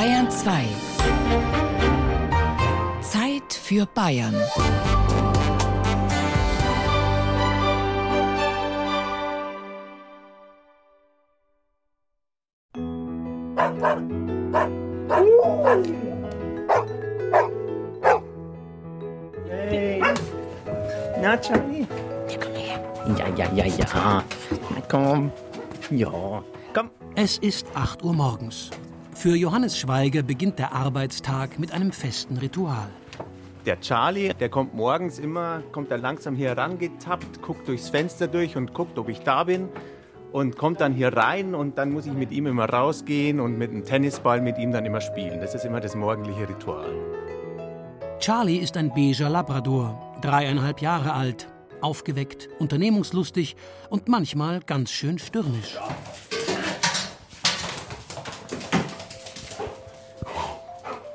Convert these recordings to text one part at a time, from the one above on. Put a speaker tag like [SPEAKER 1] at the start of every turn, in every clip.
[SPEAKER 1] Bayern 2. Zeit für Bayern.
[SPEAKER 2] Hey. Na, Charlie?
[SPEAKER 3] Ja, komm her. Ja, ja, ja, ja. Na, komm. Ja, komm.
[SPEAKER 4] Es ist 8 Uhr morgens. Für Johannes Schweiger beginnt der Arbeitstag mit einem festen Ritual.
[SPEAKER 2] Der Charlie, der kommt morgens immer, kommt dann langsam hier herangetappt, guckt durchs Fenster durch und guckt, ob ich da bin. Und kommt dann hier rein und dann muss ich mit ihm immer rausgehen und mit einem Tennisball mit ihm dann immer spielen. Das ist immer das morgendliche Ritual.
[SPEAKER 4] Charlie ist ein beiger Labrador, dreieinhalb Jahre alt, aufgeweckt, unternehmungslustig und manchmal ganz schön stürmisch.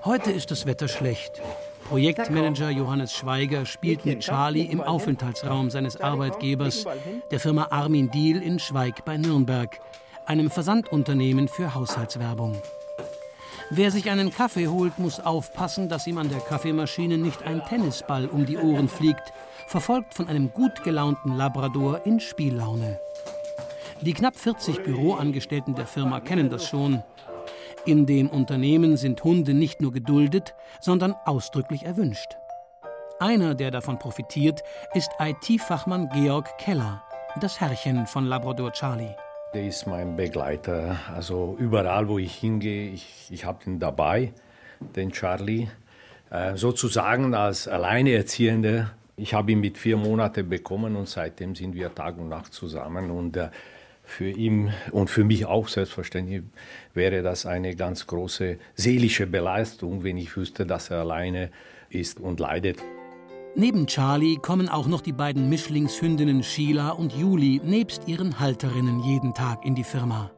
[SPEAKER 4] Heute ist das Wetter schlecht. Projektmanager Johannes Schweiger spielt mit Charlie im Aufenthaltsraum seines Arbeitgebers, der Firma Armin Diehl in Schweig bei Nürnberg, einem Versandunternehmen für Haushaltswerbung. Wer sich einen Kaffee holt, muss aufpassen, dass ihm an der Kaffeemaschine nicht ein Tennisball um die Ohren fliegt, verfolgt von einem gut gelaunten Labrador in Spiellaune. Die knapp 40 Büroangestellten der Firma kennen das schon. In dem Unternehmen sind Hunde nicht nur geduldet, sondern ausdrücklich erwünscht. Einer, der davon profitiert, ist IT-Fachmann Georg Keller, das Herrchen von Labrador Charlie.
[SPEAKER 5] Der ist mein Begleiter. Also überall, wo ich hingehe, ich, ich habe ihn dabei, den Charlie. Äh, sozusagen als Alleinerziehender. Ich habe ihn mit vier Monaten bekommen und seitdem sind wir Tag und Nacht zusammen. Und äh, für ihn und für mich auch selbstverständlich wäre das eine ganz große seelische Belastung, wenn ich wüsste, dass er alleine ist und leidet.
[SPEAKER 4] Neben Charlie kommen auch noch die beiden Mischlingshündinnen Sheila und Juli nebst ihren Halterinnen jeden Tag in die Firma.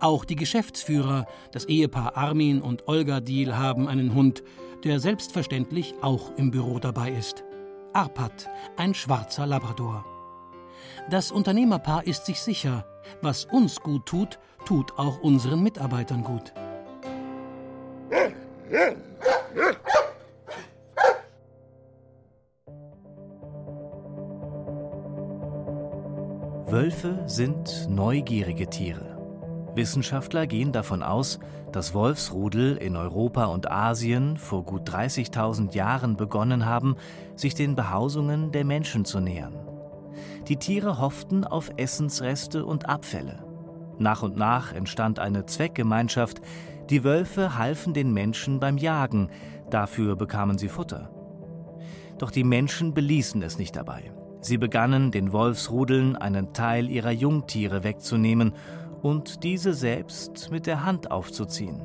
[SPEAKER 4] Auch die Geschäftsführer, das Ehepaar Armin und Olga Diel, haben einen Hund, der selbstverständlich auch im Büro dabei ist. Arpad, ein schwarzer Labrador. Das Unternehmerpaar ist sich sicher, was uns gut tut, tut auch unseren Mitarbeitern gut.
[SPEAKER 6] Wölfe sind neugierige Tiere. Wissenschaftler gehen davon aus, dass Wolfsrudel in Europa und Asien vor gut 30.000 Jahren begonnen haben, sich den Behausungen der Menschen zu nähern. Die Tiere hofften auf Essensreste und Abfälle. Nach und nach entstand eine Zweckgemeinschaft. Die Wölfe halfen den Menschen beim Jagen, dafür bekamen sie Futter. Doch die Menschen beließen es nicht dabei. Sie begannen, den Wolfsrudeln einen Teil ihrer Jungtiere wegzunehmen und diese selbst mit der Hand aufzuziehen.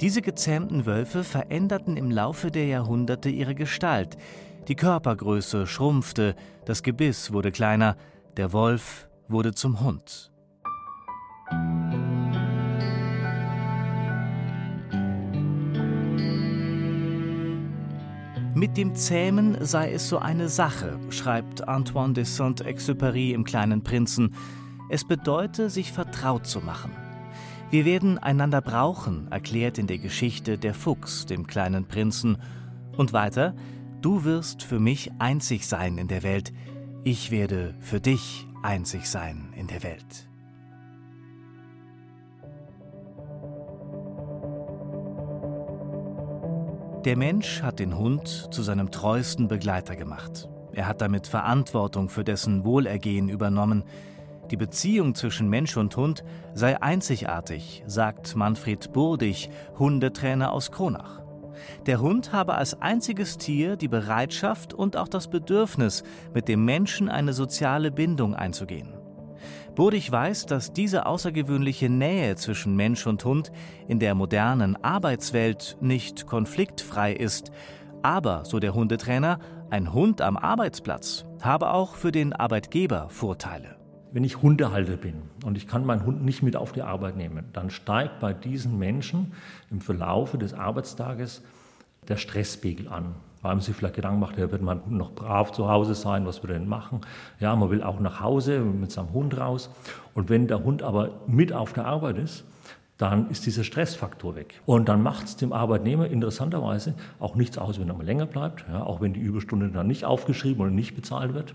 [SPEAKER 6] Diese gezähmten Wölfe veränderten im Laufe der Jahrhunderte ihre Gestalt. Die Körpergröße schrumpfte, das Gebiss wurde kleiner, der Wolf wurde zum Hund. Mit dem Zähmen sei es so eine Sache, schreibt Antoine de Saint-Exupéry im Kleinen Prinzen. Es bedeute, sich vertraut zu machen. Wir werden einander brauchen, erklärt in der Geschichte der Fuchs dem kleinen Prinzen. Und weiter, du wirst für mich einzig sein in der Welt, ich werde für dich einzig sein in der Welt. Der Mensch hat den Hund zu seinem treuesten Begleiter gemacht. Er hat damit Verantwortung für dessen Wohlergehen übernommen. Die Beziehung zwischen Mensch und Hund sei einzigartig, sagt Manfred Burdig, Hundetrainer aus Kronach. Der Hund habe als einziges Tier die Bereitschaft und auch das Bedürfnis, mit dem Menschen eine soziale Bindung einzugehen. Burdig weiß, dass diese außergewöhnliche Nähe zwischen Mensch und Hund in der modernen Arbeitswelt nicht konfliktfrei ist. Aber, so der Hundetrainer, ein Hund am Arbeitsplatz habe auch für den Arbeitgeber Vorteile.
[SPEAKER 7] Wenn ich Hundehalter bin und ich kann meinen Hund nicht mit auf die Arbeit nehmen, dann steigt bei diesen Menschen im Verlaufe des Arbeitstages der Stresspegel an weil man sich vielleicht Gedanken macht, ja, wird mein Hund noch brav zu Hause sein, was wird er denn machen? Ja, man will auch nach Hause mit seinem Hund raus. Und wenn der Hund aber mit auf der Arbeit ist, dann ist dieser Stressfaktor weg. Und dann macht es dem Arbeitnehmer interessanterweise auch nichts aus, wenn er mal länger bleibt, ja, auch wenn die Überstunde dann nicht aufgeschrieben oder nicht bezahlt wird.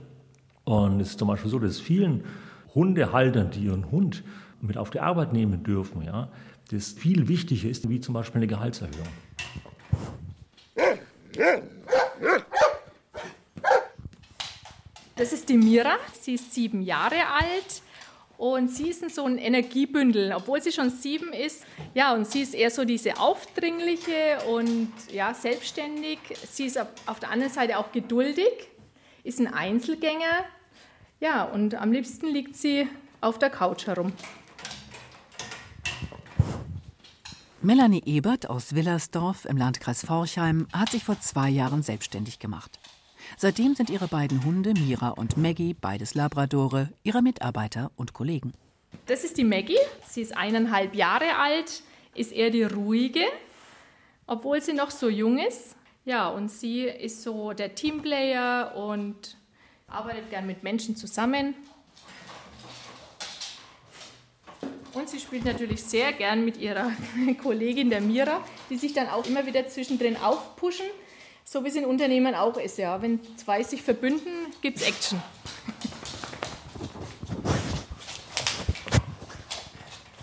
[SPEAKER 7] Und es ist zum Beispiel so, dass vielen Hundehaltern, die ihren Hund mit auf die Arbeit nehmen dürfen, ja, das viel wichtiger ist, wie zum Beispiel eine Gehaltserhöhung.
[SPEAKER 8] Das ist die Mira, sie ist sieben Jahre alt und sie ist so ein Energiebündel, obwohl sie schon sieben ist. Ja, und sie ist eher so diese aufdringliche und ja, selbstständig. Sie ist auf der anderen Seite auch geduldig, ist ein Einzelgänger. Ja, und am liebsten liegt sie auf der Couch herum.
[SPEAKER 1] Melanie Ebert aus Willersdorf im Landkreis Forchheim hat sich vor zwei Jahren selbstständig gemacht. Seitdem sind ihre beiden Hunde, Mira und Maggie, beides Labradore, ihre Mitarbeiter und Kollegen.
[SPEAKER 8] Das ist die Maggie. Sie ist eineinhalb Jahre alt, ist eher die ruhige, obwohl sie noch so jung ist. Ja, und sie ist so der Teamplayer und arbeitet gern mit Menschen zusammen. Und sie spielt natürlich sehr gern mit ihrer Kollegin der Mira, die sich dann auch immer wieder zwischendrin aufpushen so wie es in Unternehmen auch ist. Ja. Wenn zwei sich verbünden, gibt es Action.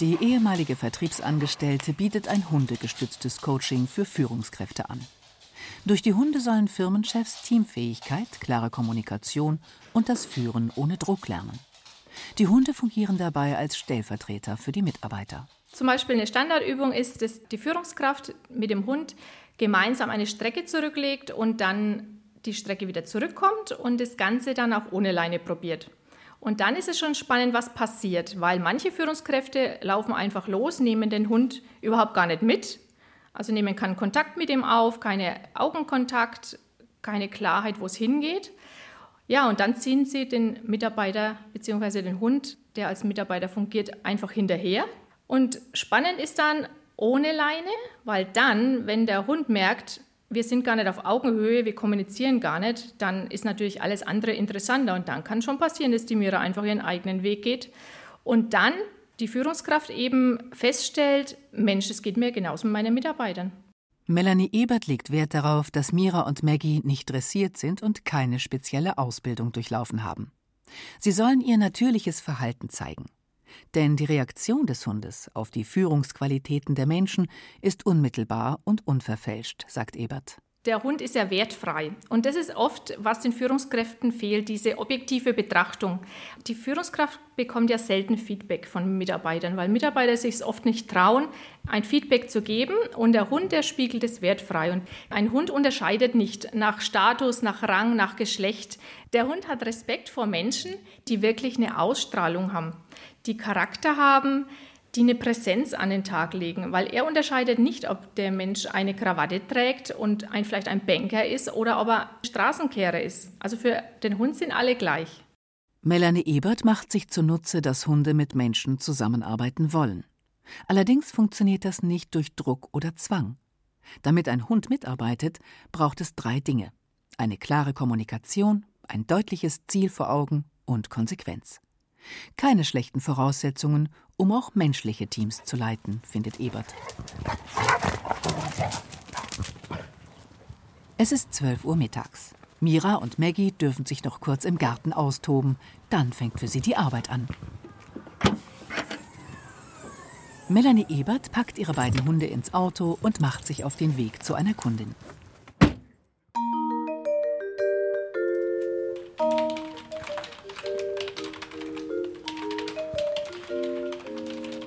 [SPEAKER 1] Die ehemalige Vertriebsangestellte bietet ein hundegestütztes Coaching für Führungskräfte an. Durch die Hunde sollen Firmenchefs Teamfähigkeit, klare Kommunikation und das Führen ohne Druck lernen. Die Hunde fungieren dabei als Stellvertreter für die Mitarbeiter.
[SPEAKER 8] Zum Beispiel eine Standardübung ist, dass die Führungskraft mit dem Hund gemeinsam eine Strecke zurücklegt und dann die Strecke wieder zurückkommt und das Ganze dann auch ohne Leine probiert. Und dann ist es schon spannend, was passiert, weil manche Führungskräfte laufen einfach los, nehmen den Hund überhaupt gar nicht mit. Also nehmen keinen Kontakt mit ihm auf, keine Augenkontakt, keine Klarheit, wo es hingeht. Ja, und dann ziehen sie den Mitarbeiter bzw. den Hund, der als Mitarbeiter fungiert, einfach hinterher. Und spannend ist dann, ohne Leine, weil dann, wenn der Hund merkt, wir sind gar nicht auf Augenhöhe, wir kommunizieren gar nicht, dann ist natürlich alles andere interessanter und dann kann schon passieren, dass die Mira einfach ihren eigenen Weg geht und dann die Führungskraft eben feststellt, Mensch, es geht mir genauso mit meinen Mitarbeitern.
[SPEAKER 1] Melanie Ebert legt Wert darauf, dass Mira und Maggie nicht dressiert sind und keine spezielle Ausbildung durchlaufen haben. Sie sollen ihr natürliches Verhalten zeigen. Denn die Reaktion des Hundes auf die Führungsqualitäten der Menschen ist unmittelbar und unverfälscht, sagt Ebert.
[SPEAKER 8] Der Hund ist ja wertfrei. Und das ist oft, was den Führungskräften fehlt, diese objektive Betrachtung. Die Führungskraft bekommt ja selten Feedback von Mitarbeitern, weil Mitarbeiter sich oft nicht trauen, ein Feedback zu geben. Und der Hund, der spiegelt es wertfrei. Und ein Hund unterscheidet nicht nach Status, nach Rang, nach Geschlecht. Der Hund hat Respekt vor Menschen, die wirklich eine Ausstrahlung haben die Charakter haben, die eine Präsenz an den Tag legen, weil er unterscheidet nicht, ob der Mensch eine Krawatte trägt und ein, vielleicht ein Banker ist oder ob er Straßenkehrer ist. Also für den Hund sind alle gleich.
[SPEAKER 1] Melanie Ebert macht sich zunutze, dass Hunde mit Menschen zusammenarbeiten wollen. Allerdings funktioniert das nicht durch Druck oder Zwang. Damit ein Hund mitarbeitet, braucht es drei Dinge. Eine klare Kommunikation, ein deutliches Ziel vor Augen und Konsequenz. Keine schlechten Voraussetzungen, um auch menschliche Teams zu leiten, findet Ebert. Es ist 12 Uhr mittags. Mira und Maggie dürfen sich noch kurz im Garten austoben. Dann fängt für sie die Arbeit an. Melanie Ebert packt ihre beiden Hunde ins Auto und macht sich auf den Weg zu einer Kundin.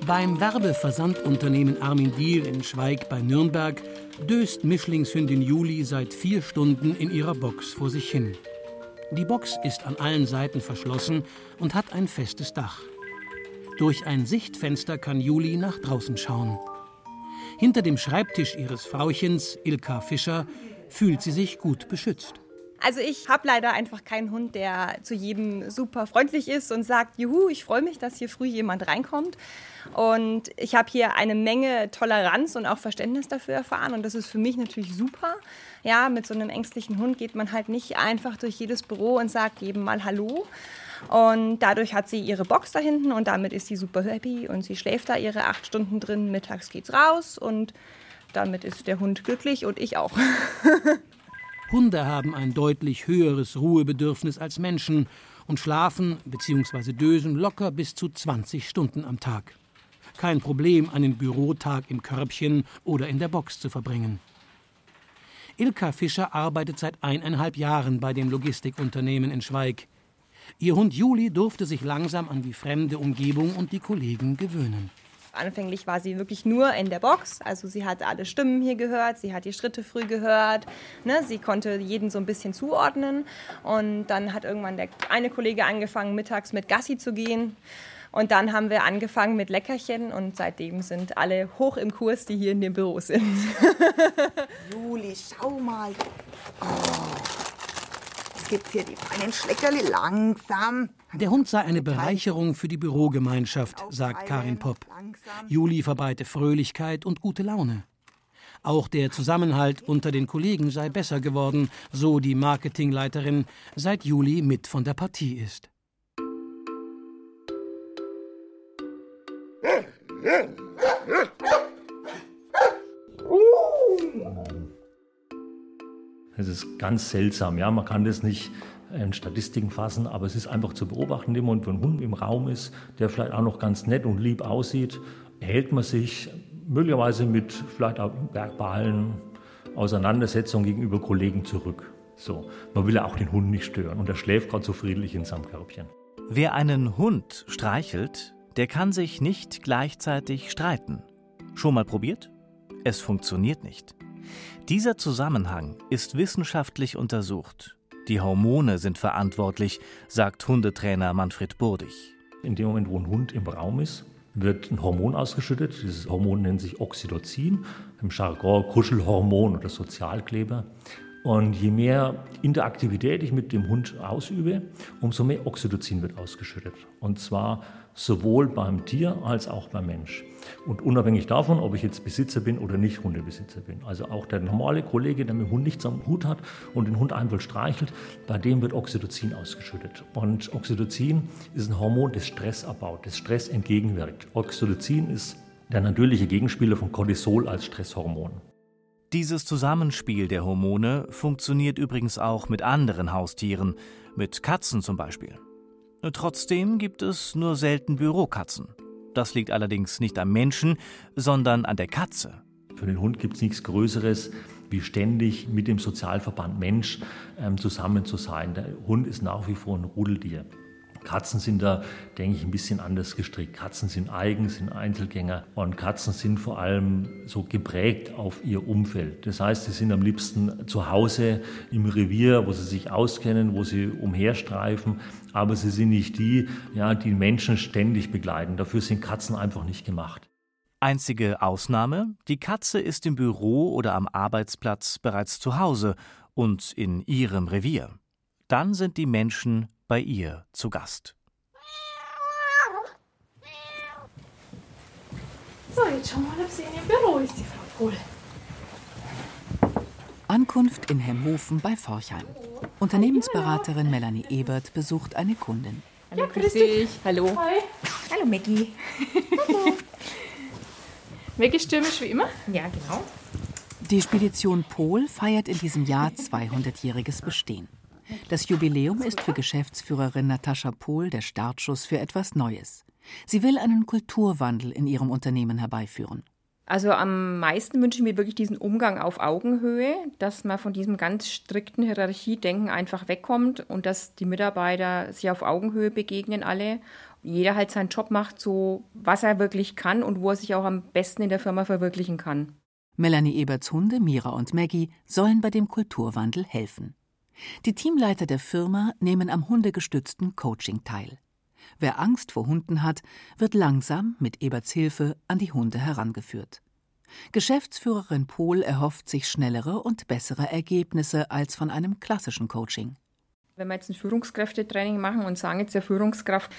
[SPEAKER 4] Beim Werbeversandunternehmen Armin Diel in Schweig bei Nürnberg döst Mischlingshündin Juli seit vier Stunden in ihrer Box vor sich hin. Die Box ist an allen Seiten verschlossen und hat ein festes Dach. Durch ein Sichtfenster kann Juli nach draußen schauen. Hinter dem Schreibtisch ihres Frauchens, Ilka Fischer, fühlt sie sich gut beschützt.
[SPEAKER 9] Also ich habe leider einfach keinen Hund, der zu jedem super freundlich ist und sagt, juhu, ich freue mich, dass hier früh jemand reinkommt. Und ich habe hier eine Menge Toleranz und auch Verständnis dafür erfahren und das ist für mich natürlich super. Ja, mit so einem ängstlichen Hund geht man halt nicht einfach durch jedes Büro und sagt jedem mal Hallo. Und dadurch hat sie ihre Box da hinten und damit ist sie super happy und sie schläft da ihre acht Stunden drin. Mittags geht's raus und damit ist der Hund glücklich und ich auch.
[SPEAKER 4] Hunde haben ein deutlich höheres Ruhebedürfnis als Menschen und schlafen bzw. dösen locker bis zu 20 Stunden am Tag. Kein Problem, einen Bürotag im Körbchen oder in der Box zu verbringen. Ilka Fischer arbeitet seit eineinhalb Jahren bei dem Logistikunternehmen in Schweig. Ihr Hund Juli durfte sich langsam an die fremde Umgebung und die Kollegen gewöhnen.
[SPEAKER 9] Anfänglich war sie wirklich nur in der Box. Also sie hat alle Stimmen hier gehört, sie hat die Schritte früh gehört. Ne? Sie konnte jeden so ein bisschen zuordnen. Und dann hat irgendwann der eine Kollege angefangen, mittags mit Gassi zu gehen. Und dann haben wir angefangen mit Leckerchen und seitdem sind alle hoch im Kurs, die hier in dem Büro sind.
[SPEAKER 10] Juli, schau mal. Oh. Jetzt hier die feinen Schleckerli langsam.
[SPEAKER 4] Der Hund sei eine Bereicherung für die Bürogemeinschaft, sagt Karin Popp. Juli verbreite Fröhlichkeit und gute Laune. Auch der Zusammenhalt unter den Kollegen sei besser geworden, so die Marketingleiterin, seit Juli mit von der Partie ist.
[SPEAKER 7] Es ist ganz seltsam, ja, man kann das nicht in Statistiken fassen, aber es ist einfach zu beobachten, wenn ein Hund im Raum ist, der vielleicht auch noch ganz nett und lieb aussieht, hält man sich möglicherweise mit vielleicht auch verbalen Auseinandersetzungen gegenüber Kollegen zurück. So, man will ja auch den Hund nicht stören und er schläft gerade so friedlich in seinem Körbchen.
[SPEAKER 6] Wer einen Hund streichelt, der kann sich nicht gleichzeitig streiten. Schon mal probiert? Es funktioniert nicht. Dieser Zusammenhang ist wissenschaftlich untersucht. Die Hormone sind verantwortlich, sagt Hundetrainer Manfred Burdig.
[SPEAKER 7] In dem Moment, wo ein Hund im Raum ist, wird ein Hormon ausgeschüttet. Dieses Hormon nennt sich Oxytocin, im Jargon Kuschelhormon oder Sozialkleber. Und je mehr Interaktivität ich mit dem Hund ausübe, umso mehr Oxytocin wird ausgeschüttet. Und zwar sowohl beim Tier als auch beim Mensch. Und unabhängig davon, ob ich jetzt Besitzer bin oder nicht Hundebesitzer bin. Also auch der normale Kollege, der mit dem Hund nichts am Hut hat und den Hund einfach streichelt, bei dem wird Oxytocin ausgeschüttet. Und Oxytocin ist ein Hormon, das Stress abbaut, das Stress entgegenwirkt. Oxytocin ist der natürliche Gegenspieler von Cortisol als Stresshormon.
[SPEAKER 6] Dieses Zusammenspiel der Hormone funktioniert übrigens auch mit anderen Haustieren, mit Katzen zum Beispiel. Trotzdem gibt es nur selten Bürokatzen. Das liegt allerdings nicht am Menschen, sondern an der Katze.
[SPEAKER 7] Für den Hund gibt es nichts Größeres, wie ständig mit dem Sozialverband Mensch ähm, zusammen zu sein. Der Hund ist nach wie vor ein Rudeltier. Katzen sind da, denke ich, ein bisschen anders gestrickt. Katzen sind eigen, sind Einzelgänger und Katzen sind vor allem so geprägt auf ihr Umfeld. Das heißt, sie sind am liebsten zu Hause im Revier, wo sie sich auskennen, wo sie umherstreifen, aber sie sind nicht die, ja, die Menschen ständig begleiten. Dafür sind Katzen einfach nicht gemacht.
[SPEAKER 6] Einzige Ausnahme, die Katze ist im Büro oder am Arbeitsplatz bereits zu Hause und in ihrem Revier. Dann sind die Menschen bei ihr zu Gast.
[SPEAKER 8] So, jetzt schauen wir mal, ob sie in ihrem Büro ist, die Frau Pohl.
[SPEAKER 1] Ankunft in Hemhofen bei Forchheim. Unternehmensberaterin Melanie Ebert besucht eine Kundin.
[SPEAKER 8] Ja, grüß dich.
[SPEAKER 9] Hallo.
[SPEAKER 8] Hi.
[SPEAKER 10] Hallo Maggie.
[SPEAKER 8] Maggie stürmisch wie immer.
[SPEAKER 10] Ja, genau.
[SPEAKER 1] Die Spedition Pol feiert in diesem Jahr 200-jähriges Bestehen. Das Jubiläum ist für Geschäftsführerin Natascha Pohl der Startschuss für etwas Neues. Sie will einen Kulturwandel in ihrem Unternehmen herbeiführen.
[SPEAKER 11] Also am meisten wünsche ich mir wirklich diesen Umgang auf Augenhöhe, dass man von diesem ganz strikten Hierarchiedenken einfach wegkommt und dass die Mitarbeiter sich auf Augenhöhe begegnen alle. Jeder halt seinen Job macht, so was er wirklich kann und wo er sich auch am besten in der Firma verwirklichen kann.
[SPEAKER 1] Melanie Eberts Hunde, Mira und Maggie, sollen bei dem Kulturwandel helfen. Die Teamleiter der Firma nehmen am hundegestützten Coaching teil. Wer Angst vor Hunden hat, wird langsam mit Eberts Hilfe an die Hunde herangeführt. Geschäftsführerin Pohl erhofft sich schnellere und bessere Ergebnisse als von einem klassischen Coaching.
[SPEAKER 11] Wenn wir jetzt ein Führungskräftetraining machen und sagen jetzt der Führungskraft,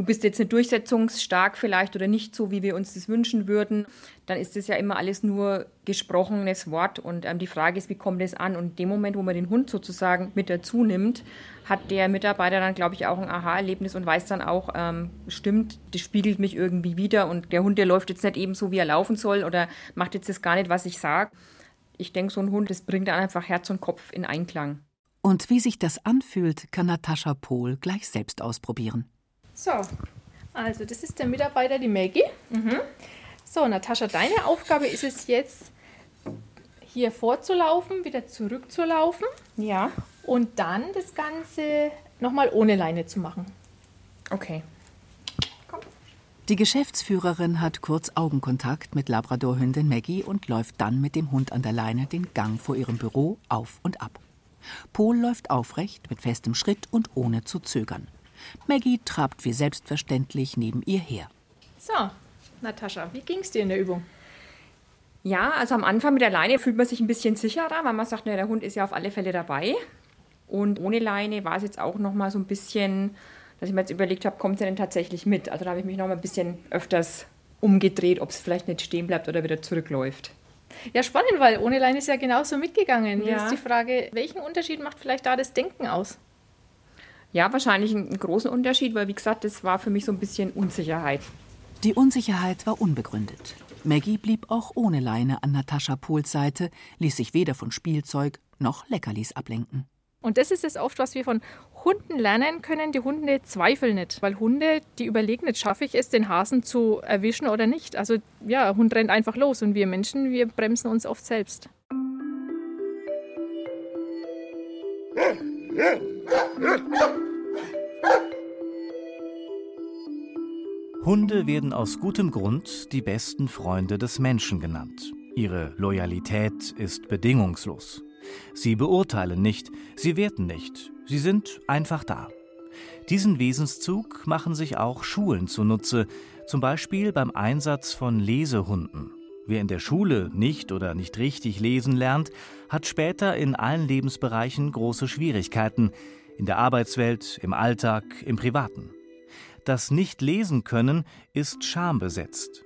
[SPEAKER 11] du bist jetzt nicht durchsetzungsstark vielleicht oder nicht so, wie wir uns das wünschen würden, dann ist das ja immer alles nur gesprochenes Wort. Und ähm, die Frage ist, wie kommt das an? Und in dem Moment, wo man den Hund sozusagen mit dazu nimmt, hat der Mitarbeiter dann, glaube ich, auch ein Aha-Erlebnis und weiß dann auch, ähm, stimmt, das spiegelt mich irgendwie wieder und der Hund, der läuft jetzt nicht eben so, wie er laufen soll oder macht jetzt das gar nicht, was ich sage. Ich denke, so ein Hund, das bringt dann einfach Herz und Kopf in Einklang.
[SPEAKER 1] Und wie sich das anfühlt, kann Natascha Pohl gleich selbst ausprobieren.
[SPEAKER 8] So, also das ist der Mitarbeiter, die Maggie. Mhm. So, Natascha, deine Aufgabe ist es jetzt, hier vorzulaufen, wieder zurückzulaufen.
[SPEAKER 11] Ja.
[SPEAKER 8] Und dann das Ganze nochmal ohne Leine zu machen.
[SPEAKER 11] Okay.
[SPEAKER 1] Die Geschäftsführerin hat kurz Augenkontakt mit Labradorhündin Maggie und läuft dann mit dem Hund an der Leine den Gang vor ihrem Büro auf und ab. Pol läuft aufrecht, mit festem Schritt und ohne zu zögern. Maggie trabt wie selbstverständlich neben ihr her.
[SPEAKER 8] So, Natascha, wie ging es dir in der Übung?
[SPEAKER 11] Ja, also am Anfang mit der Leine fühlt man sich ein bisschen sicherer, weil man sagt, na, der Hund ist ja auf alle Fälle dabei. Und ohne Leine war es jetzt auch noch mal so ein bisschen, dass ich mir jetzt überlegt habe, kommt er denn tatsächlich mit? Also da habe ich mich noch mal ein bisschen öfters umgedreht, ob es vielleicht nicht stehen bleibt oder wieder zurückläuft.
[SPEAKER 8] Ja, spannend, weil ohne Leine ist ja genauso mitgegangen.
[SPEAKER 11] Ja.
[SPEAKER 8] Jetzt ist die Frage, welchen Unterschied macht vielleicht da das Denken aus?
[SPEAKER 11] Ja, wahrscheinlich einen großen Unterschied, weil wie gesagt, das war für mich so ein bisschen Unsicherheit.
[SPEAKER 1] Die Unsicherheit war unbegründet. Maggie blieb auch ohne Leine an Natascha Pohls Seite, ließ sich weder von Spielzeug noch Leckerlis ablenken.
[SPEAKER 8] Und das ist es oft, was wir von Hunden lernen können. Die Hunde zweifeln nicht, weil Hunde, die überlegen nicht, schaffe ich es, den Hasen zu erwischen oder nicht. Also ja, ein Hund rennt einfach los und wir Menschen, wir bremsen uns oft selbst.
[SPEAKER 6] Hunde werden aus gutem Grund die besten Freunde des Menschen genannt. Ihre Loyalität ist bedingungslos. Sie beurteilen nicht, sie werten nicht, sie sind einfach da. Diesen Wesenszug machen sich auch Schulen zunutze, zum Beispiel beim Einsatz von Lesehunden. Wer in der Schule nicht oder nicht richtig lesen lernt, hat später in allen Lebensbereichen große Schwierigkeiten, in der Arbeitswelt, im Alltag, im Privaten. Das Nicht-Lesen können ist schambesetzt.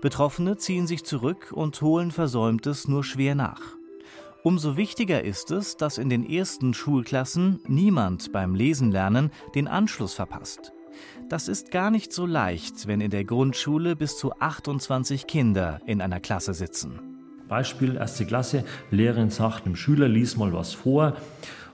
[SPEAKER 6] Betroffene ziehen sich zurück und holen Versäumtes nur schwer nach. Umso wichtiger ist es, dass in den ersten Schulklassen niemand beim Lesenlernen den Anschluss verpasst. Das ist gar nicht so leicht, wenn in der Grundschule bis zu 28 Kinder in einer Klasse sitzen.
[SPEAKER 7] Beispiel, erste Klasse, Lehrerin sagt dem Schüler, lies mal was vor.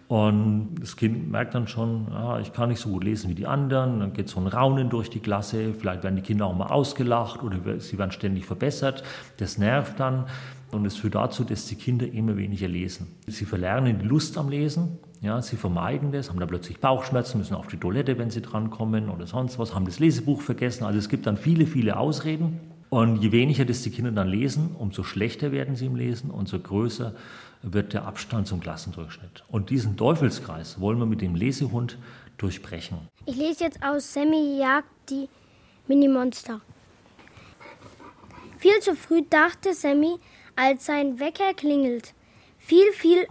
[SPEAKER 7] Und das Kind merkt dann schon, ah, ich kann nicht so gut lesen wie die anderen. Dann geht so ein Raunen durch die Klasse. Vielleicht werden die Kinder auch mal ausgelacht oder sie werden ständig verbessert. Das nervt dann. Und es führt dazu, dass die Kinder immer weniger lesen. Sie verlernen die Lust am Lesen. Ja, sie vermeiden das, haben dann plötzlich Bauchschmerzen, müssen auf die Toilette, wenn sie drankommen oder sonst was, haben das Lesebuch vergessen. Also es gibt dann viele, viele Ausreden. Und je weniger das die Kinder dann lesen, umso schlechter werden sie im Lesen, umso größer wird der Abstand zum Klassendurchschnitt. Und diesen Teufelskreis wollen wir mit dem Lesehund durchbrechen.
[SPEAKER 12] Ich lese jetzt aus Sammy jagt die Minimonster. Viel zu früh dachte Sammy, als sein Wecker klingelt. Viel, viel,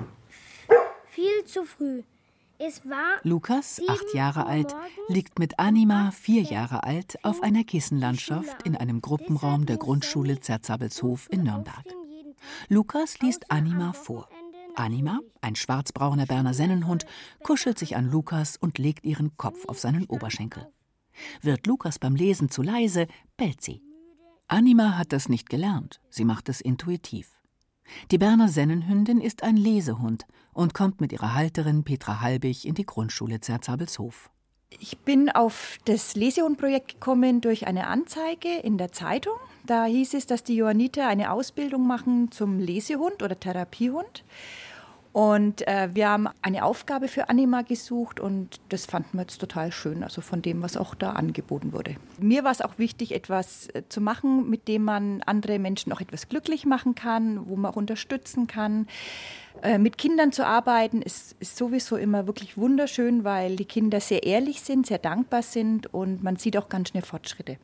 [SPEAKER 12] viel zu früh. Es war
[SPEAKER 1] Lukas, acht Jahre alt, liegt mit Anima, vier Jahre alt, auf einer Kissenlandschaft in einem Gruppenraum der Grundschule Zerzabelshof in Nürnberg. Lukas liest Anima vor. Anima, ein schwarzbrauner Berner Sennenhund, kuschelt sich an Lukas und legt ihren Kopf auf seinen Oberschenkel. Wird Lukas beim Lesen zu leise, bellt sie. Anima hat das nicht gelernt, sie macht es intuitiv. Die Berner Sennenhündin ist ein Lesehund und kommt mit ihrer Halterin Petra Halbig in die Grundschule Zerzabelshof.
[SPEAKER 13] Ich bin auf das Lesehundprojekt gekommen durch eine Anzeige in der Zeitung. Da hieß es, dass die Johanniter eine Ausbildung machen zum Lesehund oder Therapiehund. Und äh, wir haben eine Aufgabe für Anima gesucht und das fanden wir jetzt total schön, also von dem, was auch da angeboten wurde. Mir war es auch wichtig, etwas äh, zu machen, mit dem man andere Menschen auch etwas glücklich machen kann, wo man auch unterstützen kann. Äh, mit Kindern zu arbeiten ist, ist sowieso immer wirklich wunderschön, weil die Kinder sehr ehrlich sind, sehr dankbar sind und man sieht auch ganz schnell Fortschritte.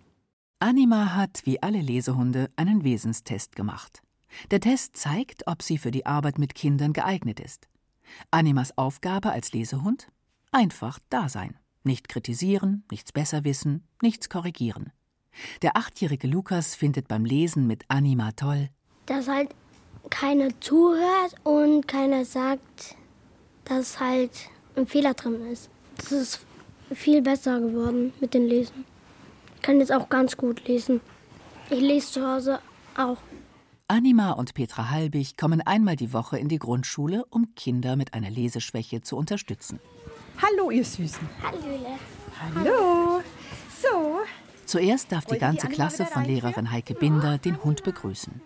[SPEAKER 1] Anima hat, wie alle Lesehunde, einen Wesenstest gemacht. Der Test zeigt, ob sie für die Arbeit mit Kindern geeignet ist. Animas Aufgabe als Lesehund? Einfach da sein. Nicht kritisieren, nichts besser wissen, nichts korrigieren. Der achtjährige Lukas findet beim Lesen mit Anima toll,
[SPEAKER 12] dass halt keiner zuhört und keiner sagt, dass halt ein Fehler drin ist. Das ist viel besser geworden mit dem Lesen. Ich kann jetzt auch ganz gut lesen. Ich lese zu Hause auch.
[SPEAKER 1] Anima und Petra Halbig kommen einmal die Woche in die Grundschule, um Kinder mit einer Leseschwäche zu unterstützen.
[SPEAKER 14] Hallo, ihr Süßen.
[SPEAKER 12] Hallöle.
[SPEAKER 14] Hallo. So.
[SPEAKER 1] Zuerst darf die ganze Klasse von Lehrerin Heike Binder den Hund begrüßen.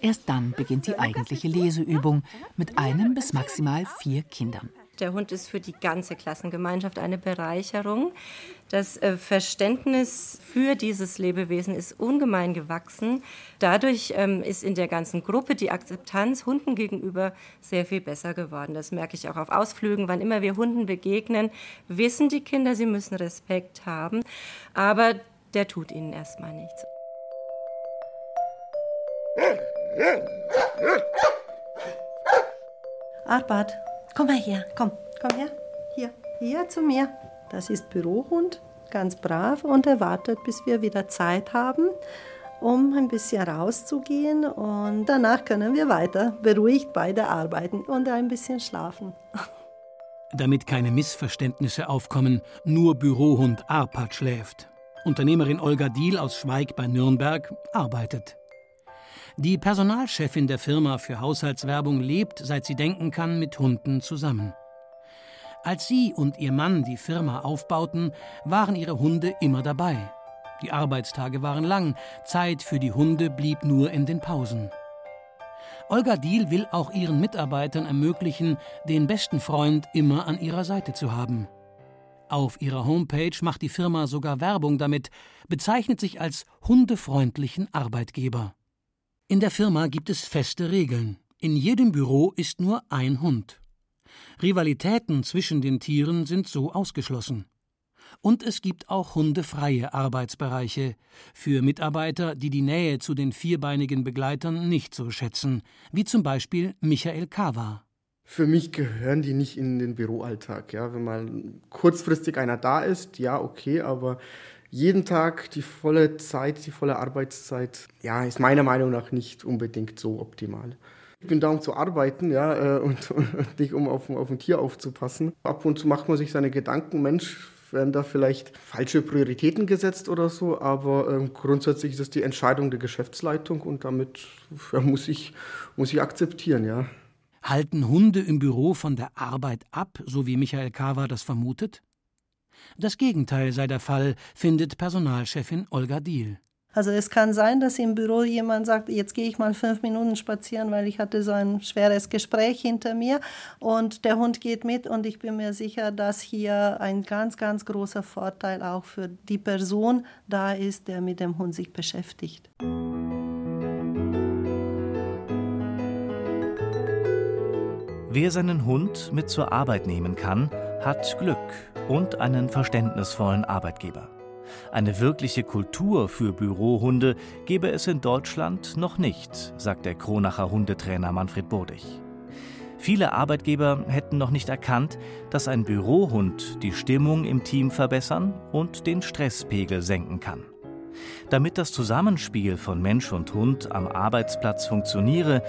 [SPEAKER 1] Erst dann beginnt die eigentliche Leseübung mit einem bis maximal vier Kindern.
[SPEAKER 15] Der Hund ist für die ganze Klassengemeinschaft eine Bereicherung. Das äh, Verständnis für dieses Lebewesen ist ungemein gewachsen. Dadurch ähm, ist in der ganzen Gruppe die Akzeptanz Hunden gegenüber sehr viel besser geworden. Das merke ich auch auf Ausflügen. Wann immer wir Hunden begegnen, wissen die Kinder, sie müssen Respekt haben. Aber der tut ihnen erstmal nichts.
[SPEAKER 14] Arpad, komm mal her, komm, komm her. Hier, hier zu mir. Das ist Bürohund, ganz brav und er wartet, bis wir wieder Zeit haben, um ein bisschen rauszugehen und danach können wir weiter beruhigt beide arbeiten und ein bisschen schlafen.
[SPEAKER 4] Damit keine Missverständnisse aufkommen, nur Bürohund Arpad schläft. Unternehmerin Olga Diehl aus Schweig bei Nürnberg arbeitet. Die Personalchefin der Firma für Haushaltswerbung lebt, seit sie denken kann, mit Hunden zusammen. Als sie und ihr Mann die Firma aufbauten, waren ihre Hunde immer dabei. Die Arbeitstage waren lang, Zeit für die Hunde blieb nur in den Pausen. Olga Diehl will auch ihren Mitarbeitern ermöglichen, den besten Freund immer an ihrer Seite zu haben. Auf ihrer Homepage macht die Firma sogar Werbung damit, bezeichnet sich als hundefreundlichen Arbeitgeber. In der Firma gibt es feste Regeln. In jedem Büro ist nur ein Hund. Rivalitäten zwischen den Tieren sind so ausgeschlossen. Und es gibt auch hundefreie Arbeitsbereiche für Mitarbeiter, die die Nähe zu den vierbeinigen Begleitern nicht so schätzen, wie zum Beispiel Michael Kawa.
[SPEAKER 16] Für mich gehören die nicht in den Büroalltag. Ja, wenn mal kurzfristig einer da ist, ja, okay, aber jeden Tag die volle Zeit, die volle Arbeitszeit, ja, ist meiner Meinung nach nicht unbedingt so optimal. Ich bin da, um zu arbeiten, ja, äh, und, und nicht um auf, auf ein Tier aufzupassen. Ab und zu macht man sich seine Gedanken, Mensch, werden da vielleicht falsche Prioritäten gesetzt oder so, aber äh, grundsätzlich ist es die Entscheidung der Geschäftsleitung und damit ja, muss, ich, muss ich akzeptieren, ja.
[SPEAKER 4] Halten Hunde im Büro von der Arbeit ab, so wie Michael Kawa das vermutet? Das Gegenteil sei der Fall, findet Personalchefin Olga Diehl.
[SPEAKER 14] Also es kann sein, dass im Büro jemand sagt, jetzt gehe ich mal fünf Minuten spazieren, weil ich hatte so ein schweres Gespräch hinter mir und der Hund geht mit und ich bin mir sicher, dass hier ein ganz, ganz großer Vorteil auch für die Person da ist, der mit dem Hund sich beschäftigt.
[SPEAKER 6] Wer seinen Hund mit zur Arbeit nehmen kann, hat Glück und einen verständnisvollen Arbeitgeber. Eine wirkliche Kultur für Bürohunde gebe es in Deutschland noch nicht, sagt der Kronacher Hundetrainer Manfred Bodig. Viele Arbeitgeber hätten noch nicht erkannt, dass ein Bürohund die Stimmung im Team verbessern und den Stresspegel senken kann. Damit das Zusammenspiel von Mensch und Hund am Arbeitsplatz funktioniere,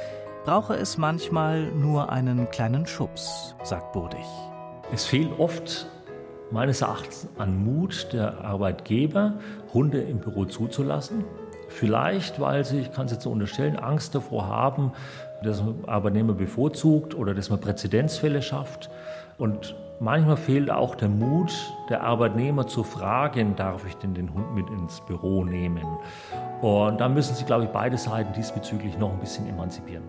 [SPEAKER 6] brauche es manchmal nur einen kleinen Schubs, sagt Bodig.
[SPEAKER 7] Es fehlt oft meines Erachtens an Mut der Arbeitgeber, Hunde im Büro zuzulassen. Vielleicht, weil sie, ich kann es jetzt so unterstellen, Angst davor haben, dass man Arbeitnehmer bevorzugt oder dass man Präzedenzfälle schafft. Und manchmal fehlt auch der Mut der Arbeitnehmer zu fragen, darf ich denn den Hund mit ins Büro nehmen? Und da müssen sich, glaube ich, beide Seiten diesbezüglich noch ein bisschen emanzipieren.